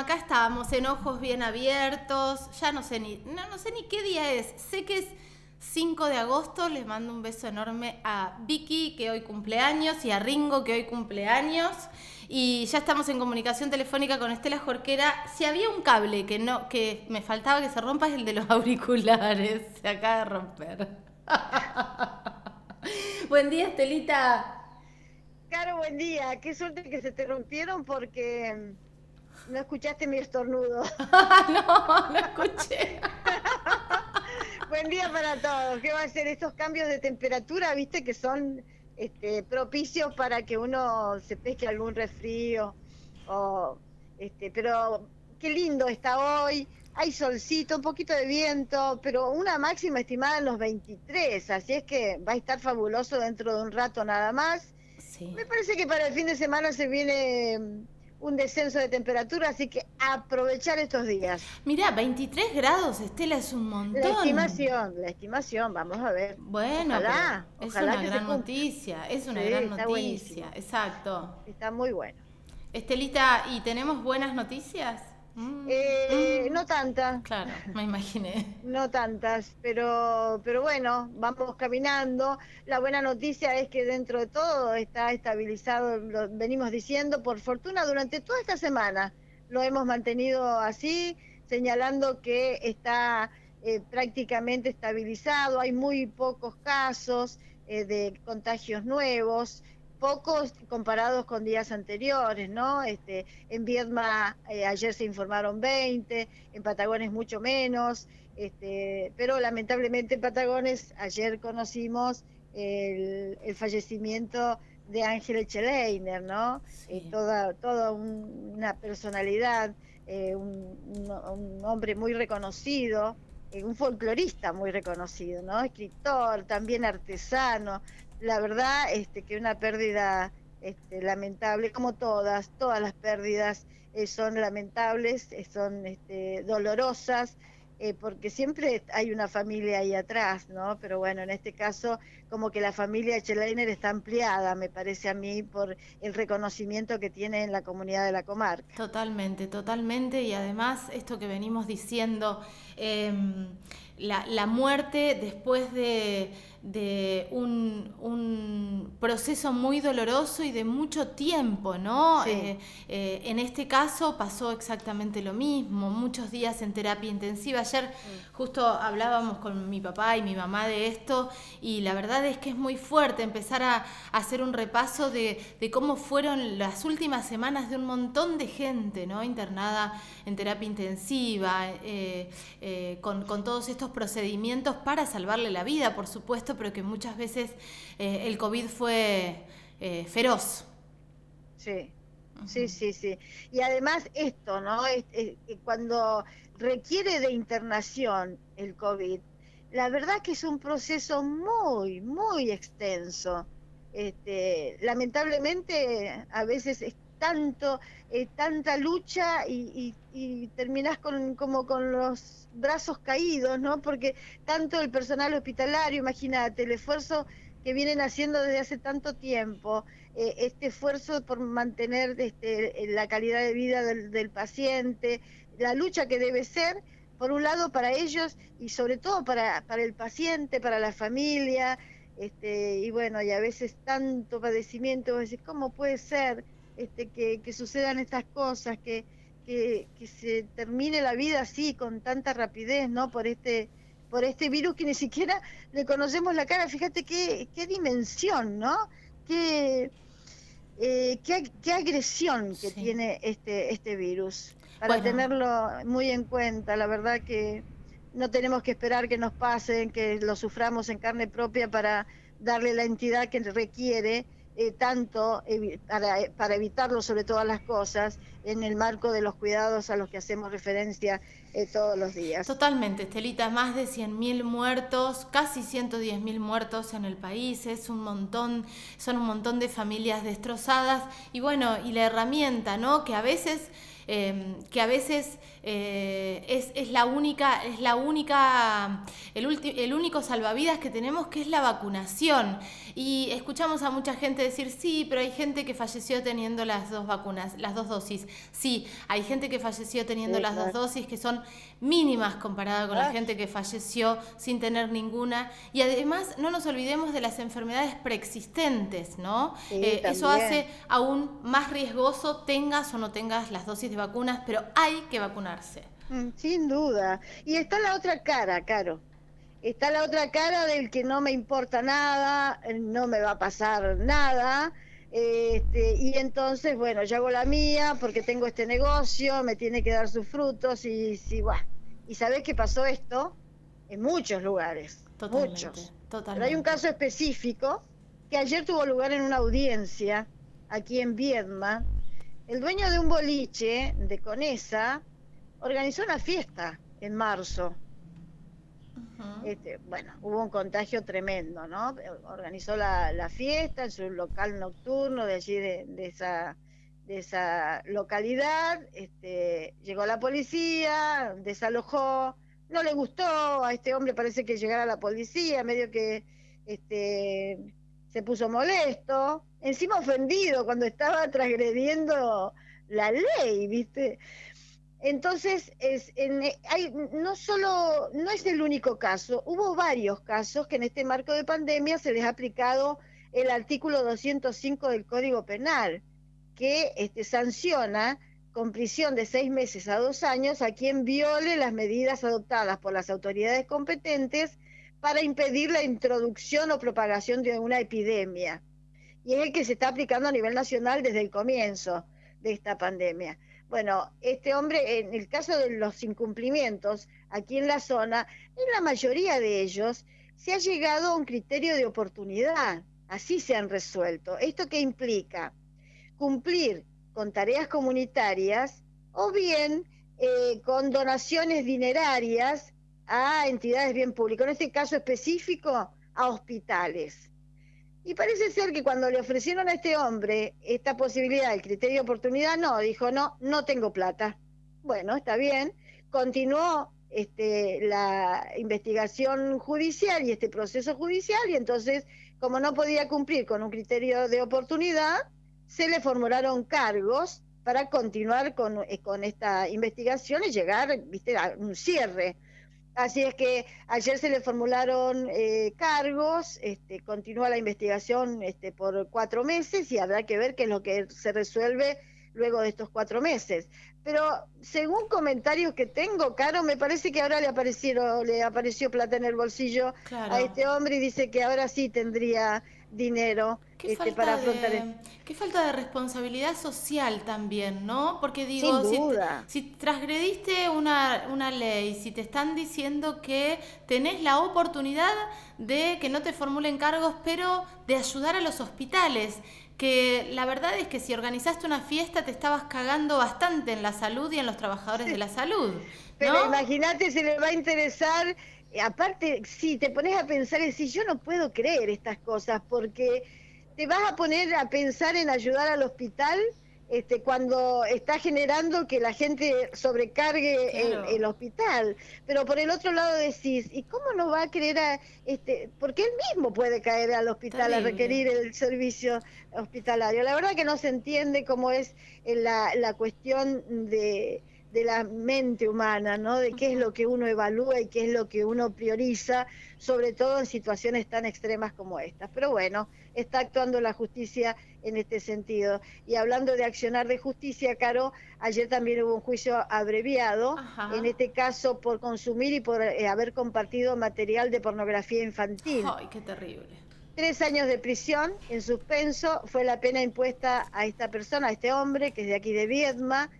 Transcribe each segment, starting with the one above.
acá estamos en ojos bien abiertos. Ya no sé ni, no, no sé ni qué día es. Sé que es 5 de agosto. Les mando un beso enorme a Vicky, que hoy cumpleaños, y a Ringo, que hoy cumpleaños. Y ya estamos en comunicación telefónica con Estela Jorquera. Si había un cable que no, que me faltaba que se rompa es el de los auriculares. Se acaba de romper. Buen día, Estelita. Caro, buen día. Qué suerte que se te rompieron porque no escuchaste mi estornudo. no, no escuché. buen día para todos. ¿Qué va a ser estos cambios de temperatura? Viste que son este, propicios para que uno se pesque algún resfrío. O, este, pero qué lindo está hoy. Hay solcito, un poquito de viento, pero una máxima estimada en los 23. Así es que va a estar fabuloso dentro de un rato nada más me parece que para el fin de semana se viene un descenso de temperatura, así que aprovechar estos días. Mirá, 23 grados, Estela, es un montón. La estimación, la estimación, vamos a ver. Bueno, ojalá, es una gran noticia, es una gran noticia, exacto. Está muy bueno. Estelita, ¿y tenemos buenas noticias? Mm. Eh, no tantas. Claro, me imaginé. no tantas, pero, pero bueno, vamos caminando. La buena noticia es que dentro de todo está estabilizado, lo venimos diciendo, por fortuna, durante toda esta semana lo hemos mantenido así, señalando que está eh, prácticamente estabilizado, hay muy pocos casos eh, de contagios nuevos pocos comparados con días anteriores, ¿no? Este, en Viedma eh, ayer se informaron 20, en Patagones mucho menos, este, pero lamentablemente en Patagones ayer conocimos el, fallecimiento de Ángel Echeleiner, ¿no? Eh, toda, toda una personalidad, eh, un, hombre muy reconocido, un folclorista muy reconocido, ¿no? Escritor, también artesano, la verdad este, que una pérdida este, lamentable, como todas, todas las pérdidas eh, son lamentables, eh, son este, dolorosas, eh, porque siempre hay una familia ahí atrás, ¿no? Pero bueno, en este caso, como que la familia Echeleiner está ampliada, me parece a mí, por el reconocimiento que tiene en la comunidad de la comarca. Totalmente, totalmente, y además esto que venimos diciendo, em, la muerte después de de un, un, proceso muy doloroso y de mucho tiempo, ¿no? Eh, eh, en este caso pasó exactamente lo mismo, muchos días en terapia intensiva. Ayer mm. justo hablábamos con mi papá y mi mamá de esto y la verdad es que es muy fuerte empezar a, hacer un repaso de, cómo fueron las últimas semanas de un montón de gente, ¿no? Internada en terapia intensiva, eh, con, con todos estos procedimientos para salvarle la vida, por supuesto pero que muchas veces eh, el COVID fue eh, feroz. Sí, sí, sí, sí. Y además esto, ¿no? cuando requiere de internación el COVID, la verdad que es un proceso muy, muy extenso. Este, lamentablemente a veces es tanto, eh, tanta lucha y, y, terminás con, como con los brazos caídos, ¿no? Porque tanto el personal hospitalario, imagínate, el esfuerzo que vienen haciendo desde hace tanto tiempo, eh, este esfuerzo por mantener este, la calidad de vida del, paciente, la lucha que debe ser, por un lado para ellos y sobre todo para, para el paciente, para la familia, este, y bueno, y a veces tanto padecimiento, vos decís, ¿cómo puede ser? Este, que, sucedan estas cosas, que, que, se termine la vida así, con tanta rapidez, ¿no? Por este, por este virus que ni siquiera le conocemos la cara. Fíjate qué, qué dimensión, ¿no? Qué, eh, qué, agresión que tiene este, este virus. Para tenerlo muy en cuenta, la verdad que no tenemos que esperar que nos pasen, que lo suframos en carne propia para darle la entidad que requiere eh, tanto para, evitarlo sobre todas las cosas en el marco de los cuidados a los que hacemos referencia eh, todos los días. Totalmente, Estelita, más de 100.000 muertos, casi 110.000 muertos en el país, es un montón, son un montón de familias destrozadas y bueno, y la herramienta, ¿no? Que a veces Em, que a veces eh, es, la única, es la única, el, el, único salvavidas que tenemos, que es la vacunación. Y escuchamos a mucha gente decir, sí, pero hay gente que falleció teniendo las dos vacunas, las dos dosis. Sí, hay gente que falleció teniendo las dos dosis que son mínimas comparadas con la gente que falleció sin tener ninguna. Y además no nos olvidemos de las enfermedades preexistentes, ¿no? Eh, eso hace aún más riesgoso tengas o no tengas las dosis de vacunas, pero hay que vacunarse. Mm, sin duda. Y está la otra cara, Caro. Está la otra cara del que no me importa nada, no me va a pasar nada. Este, y entonces, bueno, yo hago la mía porque tengo este negocio, me tiene que dar sus frutos y si, bueno. ¿Y sabés qué pasó esto? En muchos lugares. muchos. Pero hay un caso específico que ayer tuvo lugar en una audiencia aquí en Viedma. El dueño de un boliche de Conesa organizó una fiesta en marzo. Este, bueno, hubo un contagio tremendo, ¿no? Organizó la, fiesta en su local nocturno de allí, de, esa, de esa localidad. Este, llegó la policía, desalojó. No le gustó a este hombre, parece que llegara la policía, medio que este, se puso molesto, encima ofendido cuando estaba transgrediendo la ley, ¿viste? Entonces, es, en, hay, no solo, no es el único caso, hubo varios casos que en este marco de pandemia se les ha aplicado el artículo 205 del Código Penal, que este, sanciona con prisión de seis meses a dos años a quien viole las medidas adoptadas por las autoridades competentes para impedir la introducción o propagación de una epidemia. Y es el que se está aplicando a nivel nacional desde el comienzo de esta pandemia. Bueno, este hombre, en el caso de los incumplimientos aquí en la zona, en la mayoría de ellos se ha llegado a un criterio de oportunidad. Así se han resuelto. ¿Esto qué implica? Cumplir con tareas comunitarias o bien eh, con donaciones dinerarias a entidades bien públicas, en este caso específico a hospitales. Y parece ser que cuando le ofrecieron a este hombre esta posibilidad, el criterio de oportunidad, no, dijo, no, no tengo plata. Bueno, está bien. Continuó este, la investigación judicial y este proceso judicial y entonces, como no podía cumplir con un criterio de oportunidad, se le formularon cargos para continuar con, eh, con esta investigación y llegar ¿viste, a un cierre. Así es que ayer se le formularon eh, cargos, este, continúa la investigación este, por cuatro meses y habrá que ver qué es lo que se resuelve luego de estos cuatro meses. Pero según comentarios que tengo, Caro, me parece que ahora le aparecieron, le apareció plata en el bolsillo a este hombre y dice que ahora sí tendría dinero este, para afrontar de, Qué falta de responsabilidad social también, ¿no? Porque digo, si, transgrediste una, una ley, si te están diciendo que tenés la oportunidad de que no te formulen cargos, pero de ayudar a los hospitales, que la verdad es que si organizaste una fiesta te estabas cagando bastante en la salud y en los trabajadores de la salud. Pero imagínate, se le va a interesar aparte, si te pones a pensar y decís, yo no puedo creer estas cosas, porque te vas a poner a pensar en ayudar al hospital este, cuando está generando que la gente sobrecargue el, hospital. Pero por el otro lado decís, ¿y cómo no va a querer a, este, porque él mismo puede caer al hospital a requerir el servicio hospitalario? La verdad que no se entiende cómo es la, la cuestión de de la mente humana, ¿no? De qué es lo que uno evalúa y qué es lo que uno prioriza, sobre todo en situaciones tan extremas como estas. Pero bueno, está actuando la justicia en este sentido. Y hablando de accionar de justicia, Caro, ayer también hubo un juicio abreviado, en este caso por consumir y por eh, haber compartido material de pornografía infantil. ¡Ay, qué terrible! Tres años de prisión en suspenso fue la pena impuesta a esta persona, a este hombre, que es de aquí de Viedma,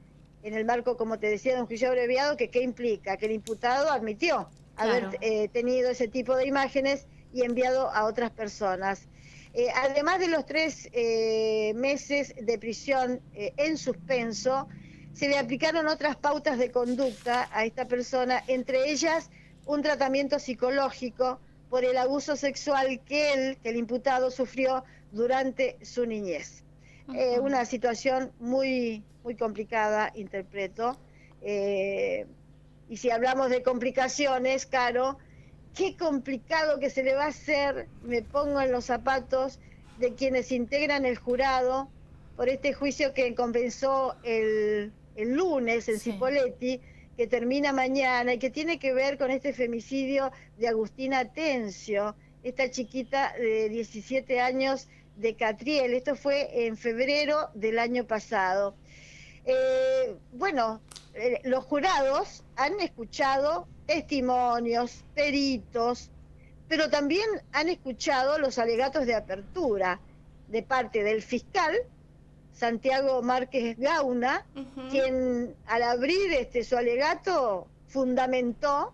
en el marco, como te decía, de un juicio abreviado, que qué implica? Que el imputado admitió haber eh, tenido ese tipo de imágenes y enviado a otras personas. Eh, además de los tres eh, meses de prisión en suspenso, se le aplicaron otras pautas de conducta a esta persona, entre ellas un tratamiento psicológico por el abuso sexual que él, que el imputado, sufrió durante su niñez. Una situación muy muy complicada, interpreto. Eh, y si hablamos de complicaciones, Caro, qué complicado que se le va a hacer, me pongo en los zapatos de quienes integran el jurado por este juicio que compensó el, lunes en Cipoletti, que termina mañana y que tiene que ver con este femicidio de Agustina Tencio, esta chiquita de 17 años de Catriel. Esto fue en febrero del año pasado. Eh, bueno, eh, los jurados han escuchado testimonios, peritos, pero también han escuchado los alegatos de apertura de parte del fiscal Santiago Márquez Gauna, quien al abrir este su alegato fundamentó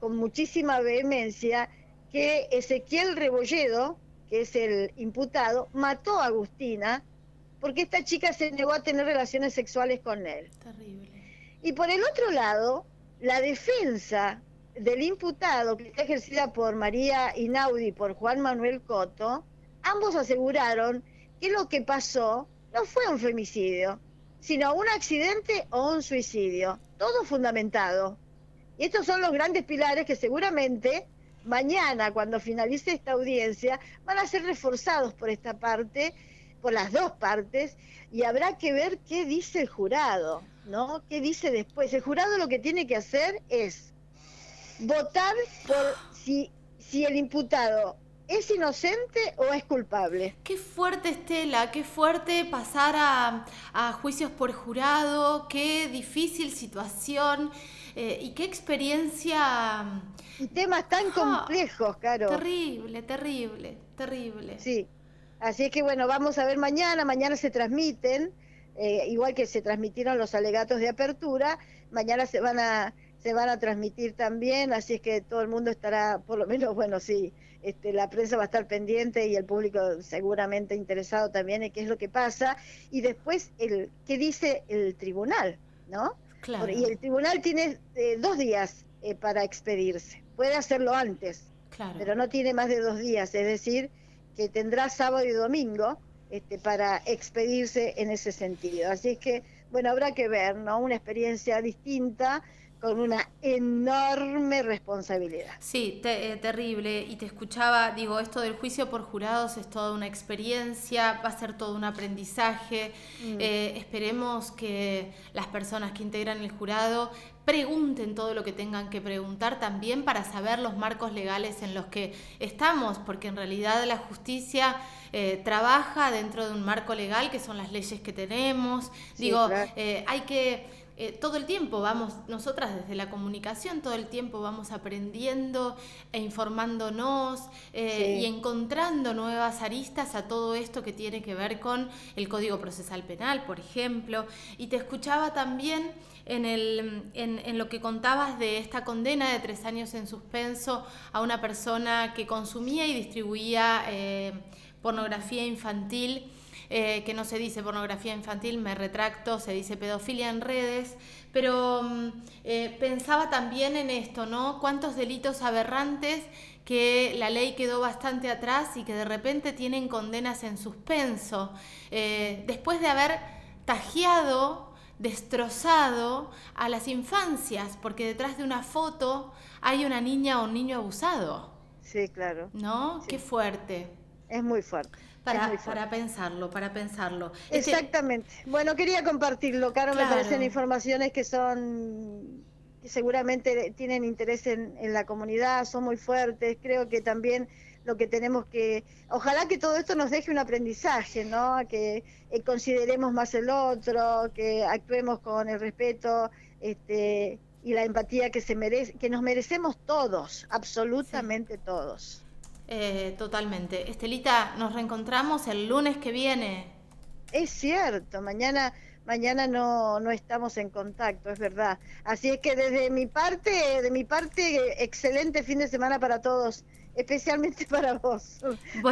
con muchísima vehemencia que Ezequiel Rebolledo, que es el imputado, mató a Agustina porque esta chica se negó a tener relaciones sexuales con él. Terrible. Y por el otro lado, la defensa del imputado, que está ejercida por María Inaudi y por Juan Manuel Coto, ambos aseguraron que lo que pasó no fue un femicidio, sino un accidente o un suicidio, todo fundamentado. Y estos son los grandes pilares que seguramente mañana, cuando finalice esta audiencia, van a ser reforzados por esta parte, por las dos partes, y habrá que ver qué dice el jurado, ¿no? ¿Qué dice después? El jurado lo que tiene que hacer es votar por si, si el imputado ¿Es inocente o es culpable? Qué fuerte, Estela, qué fuerte pasar a, juicios por jurado, qué difícil situación eh, y qué experiencia. Y temas tan ah, complejos, Caro. Terrible, terrible, terrible. Sí, así es que bueno, vamos a ver mañana, mañana se transmiten, eh, igual que se transmitieron los alegatos de apertura, mañana se van a se van a transmitir también, así es que todo el mundo estará, por lo menos, bueno, sí, este, la prensa va a estar pendiente y el público seguramente interesado también en qué es lo que pasa, y después el qué dice el tribunal, ¿no? Claro. Y el tribunal tiene eh, dos días eh, para expedirse, puede hacerlo antes, claro. pero no tiene más de dos días, es decir, que tendrá sábado y domingo este, para expedirse en ese sentido. Así es que, bueno, habrá que ver, ¿no? Una experiencia distinta con una enorme responsabilidad. Sí, eh, terrible. Y te escuchaba, digo, esto del juicio por jurados es toda una experiencia, va a ser todo un aprendizaje. Mm. Eh, esperemos que las personas que integran el jurado pregunten todo lo que tengan que preguntar también para saber los marcos legales en los que estamos, porque en realidad la justicia eh, trabaja dentro de un marco legal que son las leyes que tenemos. Digo, hay que eh, todo el tiempo vamos, nosotras desde la comunicación, todo el tiempo vamos aprendiendo e informándonos eh, y encontrando nuevas aristas a todo esto que tiene que ver con el Código Procesal Penal, por ejemplo. Y te escuchaba también en, el, en, lo que contabas de esta condena de tres años en suspenso a una persona que consumía y distribuía eh, pornografía infantil. Eh, que no se dice pornografía infantil, me retracto, se dice pedofilia en redes, pero mm, eh, pensaba también en esto, ¿no? Cuántos delitos aberrantes que la ley quedó bastante atrás y que de repente tienen condenas en suspenso, eh, después de haber tajeado destrozado a las infancias, porque detrás de una foto hay una niña o un niño abusado. Sí, claro. ¿No? Qué fuerte. Es muy fuerte. Para, para pensarlo, para pensarlo. Este Exactamente. Bueno, quería compartirlo, Caro, me parecen informaciones que son que seguramente tienen interés en, la comunidad, son muy fuertes, creo que también lo que tenemos que, ojalá que todo esto nos deje un aprendizaje, ¿no? Que eh, consideremos más el otro, que actuemos con el respeto este, y la empatía que se merece, que nos merecemos todos, absolutamente todos. Eh, totalmente. Estelita, nos reencontramos el lunes que viene. Es cierto, mañana mañana no, no estamos en contacto, es verdad. Así es que desde mi parte, de mi parte, excelente fin de semana para todos especialmente para vos.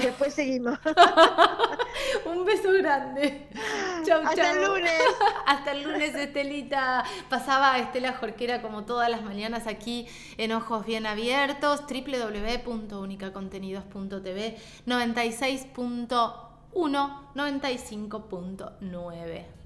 Después seguimos. Un beso grande. Chau, Hasta el lunes. Hasta el lunes, Estelita. Pasaba Estela Jorquera como todas las mañanas aquí en Ojos Bien Abiertos, www.unicacontenidos.tv 96.1, 95.9.